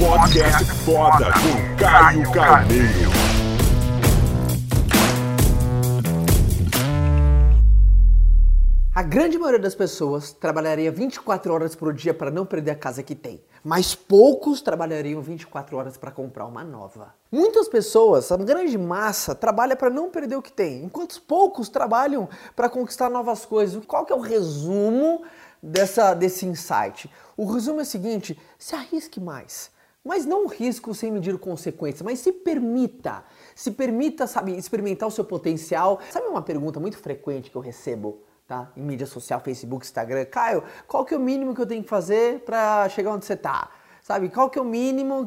Podcast Foda com Caio Carneiro. A grande maioria das pessoas trabalharia 24 horas por dia para não perder a casa que tem, mas poucos trabalhariam 24 horas para comprar uma nova. Muitas pessoas, a grande massa, trabalha para não perder o que tem, enquanto poucos trabalham para conquistar novas coisas. Qual que é o resumo dessa, desse insight? O resumo é o seguinte: se arrisque mais. Mas não risco sem medir consequências, mas se permita. Se permita, sabe, experimentar o seu potencial. Sabe uma pergunta muito frequente que eu recebo? tá? Em mídia social, Facebook, Instagram. Caio, qual que é o mínimo que eu tenho que fazer para chegar onde você tá? Sabe, qual que é o mínimo,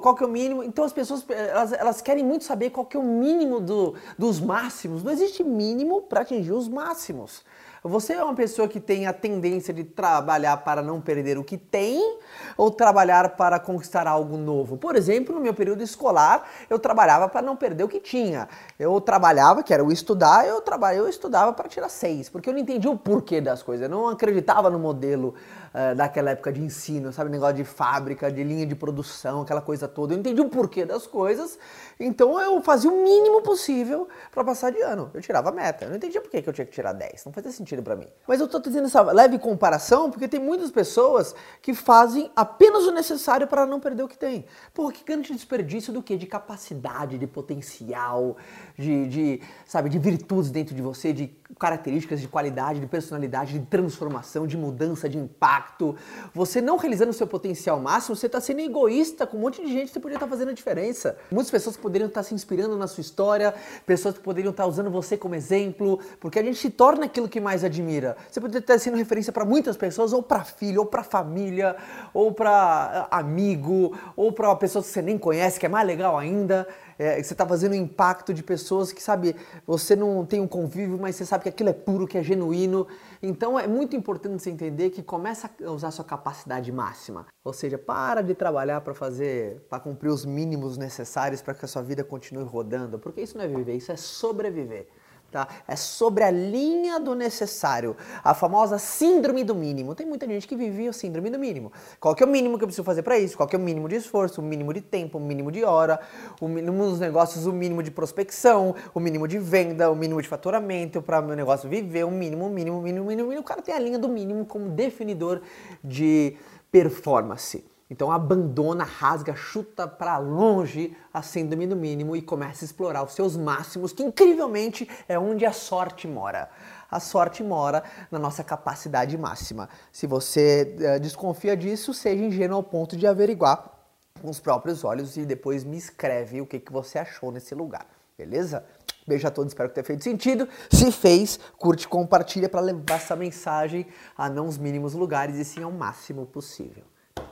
qual que é o mínimo? Então as pessoas, elas, elas querem muito saber qual que é o mínimo do, dos máximos. Não existe mínimo para atingir os máximos. Você é uma pessoa que tem a tendência de trabalhar para não perder o que tem ou trabalhar para conquistar algo novo? Por exemplo, no meu período escolar, eu trabalhava para não perder o que tinha. Eu trabalhava, que era o estudar, eu, eu estudava para tirar seis, porque eu não entendia o porquê das coisas. Eu não acreditava no modelo uh, daquela época de ensino, sabe? Negócio de fábrica, de linha de produção, aquela coisa toda. Eu entendi o porquê das coisas, então eu fazia o mínimo possível para passar de ano. Eu tirava a meta. Eu não entendia por que eu tinha que tirar 10. Não fazia sentido sentido para mim. Mas eu tô trazendo essa leve comparação porque tem muitas pessoas que fazem apenas o necessário para não perder o que tem. Pô, que grande desperdício do que? De capacidade, de potencial, de, de, sabe, de virtudes dentro de você, de características de qualidade, de personalidade, de transformação, de mudança, de impacto. Você não realizando o seu potencial máximo, você está sendo egoísta com um monte de gente que você poderia estar tá fazendo a diferença. Muitas pessoas poderiam estar tá se inspirando na sua história, pessoas que poderiam estar tá usando você como exemplo, porque a gente se torna aquilo que mais admira. Você poderia estar sendo referência para muitas pessoas, ou para filho, ou para família, ou para ah, amigo, ou para uma pessoa que você nem conhece, que é mais legal ainda é, você está fazendo um impacto de pessoas que, sabe, você não tem um convívio, mas você sabe que aquilo é puro, que é genuíno. Então é muito importante você entender que começa a usar sua capacidade máxima. Ou seja, para de trabalhar para fazer, para cumprir os mínimos necessários para que a sua vida continue rodando, porque isso não é viver, isso é sobreviver. Tá? É sobre a linha do necessário, a famosa síndrome do mínimo. Tem muita gente que vive a síndrome do mínimo. Qual que é o mínimo que eu preciso fazer para isso? Qual que é o mínimo de esforço, o mínimo de tempo, o mínimo de hora, o mínimo dos negócios, o mínimo de prospecção, o mínimo de venda, o mínimo de faturamento para o meu negócio viver, o mínimo, mínimo, mínimo, mínimo, mínimo. O cara tem a linha do mínimo como definidor de performance. Então abandona, rasga, chuta para longe a síndrome do mínimo e começa a explorar os seus máximos, que incrivelmente é onde a sorte mora. A sorte mora na nossa capacidade máxima. Se você uh, desconfia disso, seja ingênuo ao ponto de averiguar com os próprios olhos e depois me escreve o que, que você achou nesse lugar. Beleza? Beijo a todos, espero que tenha feito sentido. Se fez, curte, compartilha para levar essa mensagem a não os mínimos lugares e sim ao máximo possível.